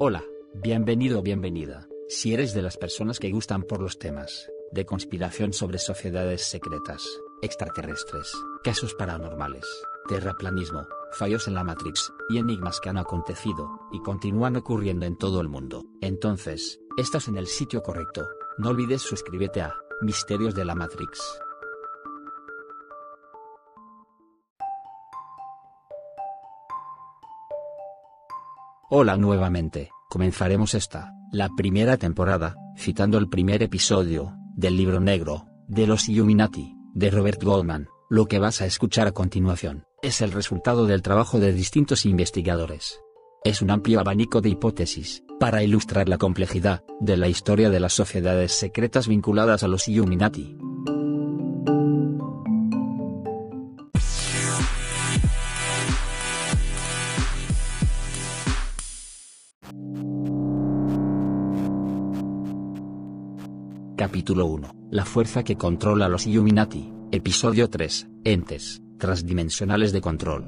Hola, bienvenido o bienvenida. Si eres de las personas que gustan por los temas de conspiración sobre sociedades secretas, extraterrestres, casos paranormales, terraplanismo, fallos en la Matrix y enigmas que han acontecido y continúan ocurriendo en todo el mundo, entonces, estás en el sitio correcto. No olvides suscribirte a Misterios de la Matrix. Hola nuevamente, comenzaremos esta, la primera temporada, citando el primer episodio, del libro negro, de los Illuminati, de Robert Goldman. Lo que vas a escuchar a continuación, es el resultado del trabajo de distintos investigadores. Es un amplio abanico de hipótesis, para ilustrar la complejidad, de la historia de las sociedades secretas vinculadas a los Illuminati. Capítulo 1. La fuerza que controla los Illuminati. Episodio 3. Entes, transdimensionales de control.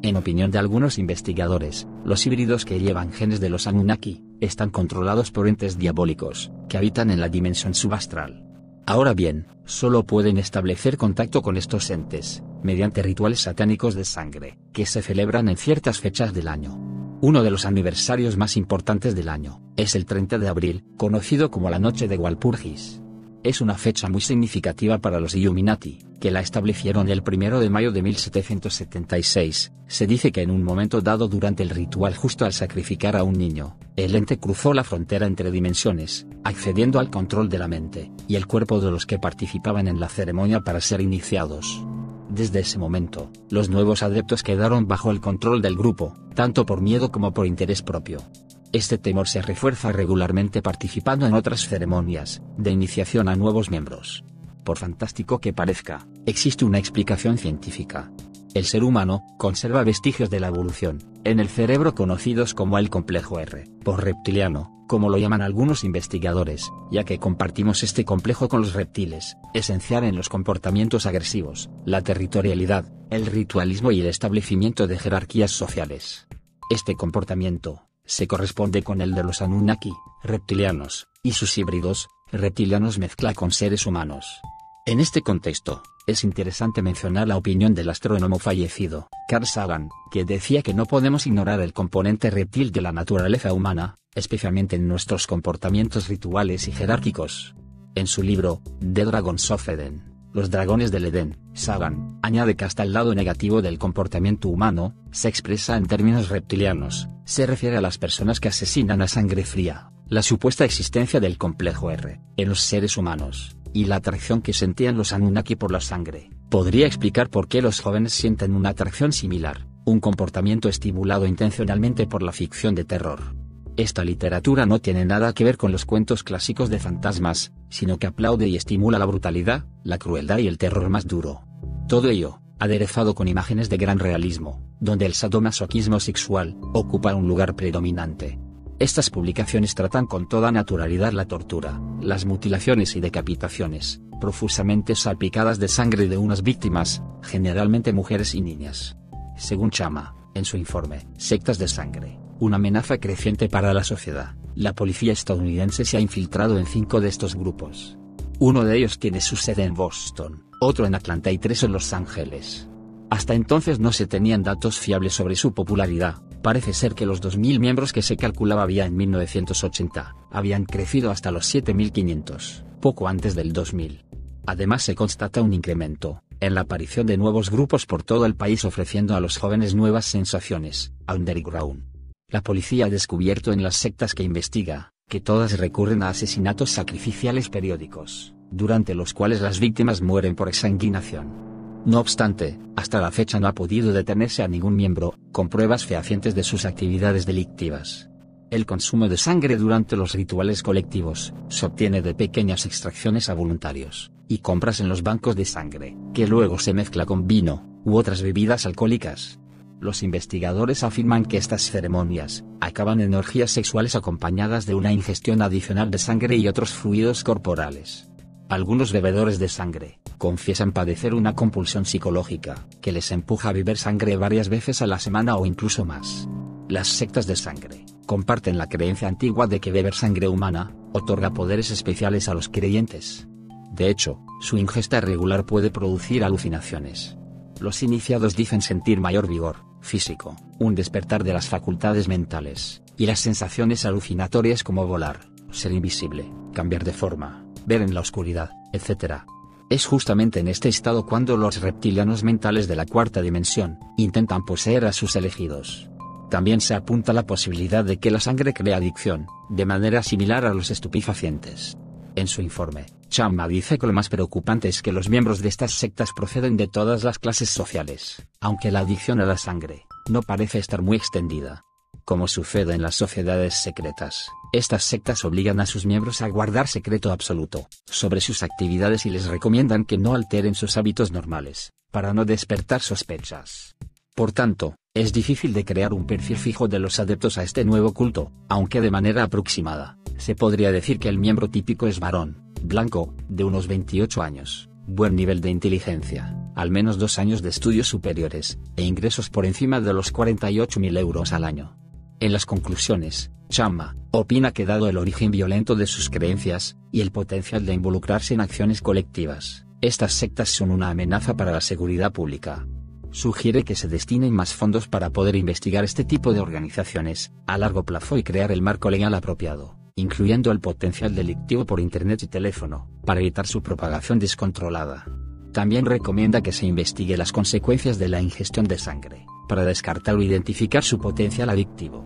En opinión de algunos investigadores, los híbridos que llevan genes de los Anunnaki, están controlados por entes diabólicos, que habitan en la dimensión subastral. Ahora bien, solo pueden establecer contacto con estos entes, mediante rituales satánicos de sangre, que se celebran en ciertas fechas del año. Uno de los aniversarios más importantes del año, es el 30 de abril, conocido como la Noche de Walpurgis. Es una fecha muy significativa para los Illuminati, que la establecieron el 1 de mayo de 1776. Se dice que en un momento dado durante el ritual justo al sacrificar a un niño, el ente cruzó la frontera entre dimensiones, accediendo al control de la mente y el cuerpo de los que participaban en la ceremonia para ser iniciados. Desde ese momento, los nuevos adeptos quedaron bajo el control del grupo, tanto por miedo como por interés propio. Este temor se refuerza regularmente participando en otras ceremonias, de iniciación a nuevos miembros. Por fantástico que parezca, existe una explicación científica. El ser humano conserva vestigios de la evolución, en el cerebro conocidos como el complejo R, por reptiliano, como lo llaman algunos investigadores, ya que compartimos este complejo con los reptiles, esencial en los comportamientos agresivos, la territorialidad, el ritualismo y el establecimiento de jerarquías sociales. Este comportamiento, se corresponde con el de los Anunnaki, reptilianos, y sus híbridos, reptilianos mezcla con seres humanos. En este contexto, es interesante mencionar la opinión del astrónomo fallecido, Carl Sagan, que decía que no podemos ignorar el componente reptil de la naturaleza humana, especialmente en nuestros comportamientos rituales y jerárquicos. En su libro, The Dragons of Eden, Los Dragones del Edén, Sagan, añade que hasta el lado negativo del comportamiento humano, se expresa en términos reptilianos, se refiere a las personas que asesinan a sangre fría, la supuesta existencia del complejo R, en los seres humanos, y la atracción que sentían los Anunnaki por la sangre, podría explicar por qué los jóvenes sienten una atracción similar, un comportamiento estimulado intencionalmente por la ficción de terror. Esta literatura no tiene nada que ver con los cuentos clásicos de fantasmas, sino que aplaude y estimula la brutalidad, la crueldad y el terror más duro. Todo ello, aderezado con imágenes de gran realismo, donde el sadomasoquismo sexual ocupa un lugar predominante. Estas publicaciones tratan con toda naturalidad la tortura, las mutilaciones y decapitaciones, profusamente salpicadas de sangre de unas víctimas, generalmente mujeres y niñas. Según Chama, en su informe, Sectas de Sangre, una amenaza creciente para la sociedad, la policía estadounidense se ha infiltrado en cinco de estos grupos. Uno de ellos tiene su sede en Boston, otro en Atlanta y tres en Los Ángeles. Hasta entonces no se tenían datos fiables sobre su popularidad, parece ser que los 2.000 miembros que se calculaba había en 1980, habían crecido hasta los 7.500, poco antes del 2000. Además se constata un incremento, en la aparición de nuevos grupos por todo el país ofreciendo a los jóvenes nuevas sensaciones, underground. La policía ha descubierto en las sectas que investiga, que todas recurren a asesinatos sacrificiales periódicos, durante los cuales las víctimas mueren por exsanguinación. No obstante, hasta la fecha no ha podido detenerse a ningún miembro, con pruebas fehacientes de sus actividades delictivas. El consumo de sangre durante los rituales colectivos se obtiene de pequeñas extracciones a voluntarios, y compras en los bancos de sangre, que luego se mezcla con vino, u otras bebidas alcohólicas. Los investigadores afirman que estas ceremonias acaban en orgías sexuales acompañadas de una ingestión adicional de sangre y otros fluidos corporales. Algunos bebedores de sangre confiesan padecer una compulsión psicológica, que les empuja a beber sangre varias veces a la semana o incluso más. Las sectas de sangre, comparten la creencia antigua de que beber sangre humana, otorga poderes especiales a los creyentes. De hecho, su ingesta regular puede producir alucinaciones. Los iniciados dicen sentir mayor vigor físico, un despertar de las facultades mentales, y las sensaciones alucinatorias como volar, ser invisible, cambiar de forma, ver en la oscuridad, etc. Es justamente en este estado cuando los reptilianos mentales de la cuarta dimensión intentan poseer a sus elegidos. También se apunta la posibilidad de que la sangre crea adicción, de manera similar a los estupefacientes. En su informe, Chama dice que lo más preocupante es que los miembros de estas sectas proceden de todas las clases sociales, aunque la adicción a la sangre no parece estar muy extendida. Como sucede en las sociedades secretas, estas sectas obligan a sus miembros a guardar secreto absoluto sobre sus actividades y les recomiendan que no alteren sus hábitos normales, para no despertar sospechas. Por tanto, es difícil de crear un perfil fijo de los adeptos a este nuevo culto, aunque de manera aproximada, se podría decir que el miembro típico es varón, blanco, de unos 28 años, buen nivel de inteligencia, al menos dos años de estudios superiores, e ingresos por encima de los 48.000 euros al año. En las conclusiones, Chama opina que dado el origen violento de sus creencias, y el potencial de involucrarse en acciones colectivas, estas sectas son una amenaza para la seguridad pública. Sugiere que se destinen más fondos para poder investigar este tipo de organizaciones, a largo plazo y crear el marco legal apropiado, incluyendo el potencial delictivo por Internet y teléfono, para evitar su propagación descontrolada. También recomienda que se investigue las consecuencias de la ingestión de sangre para descartar o identificar su potencial adictivo.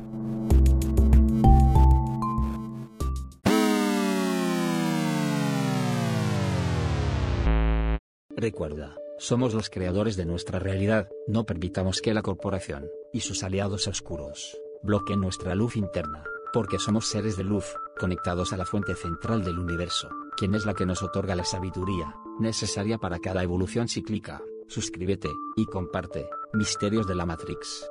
Recuerda, somos los creadores de nuestra realidad, no permitamos que la corporación, y sus aliados oscuros, bloqueen nuestra luz interna, porque somos seres de luz, conectados a la fuente central del universo, quien es la que nos otorga la sabiduría, necesaria para cada evolución cíclica. Suscríbete, y comparte, Misterios de la Matrix.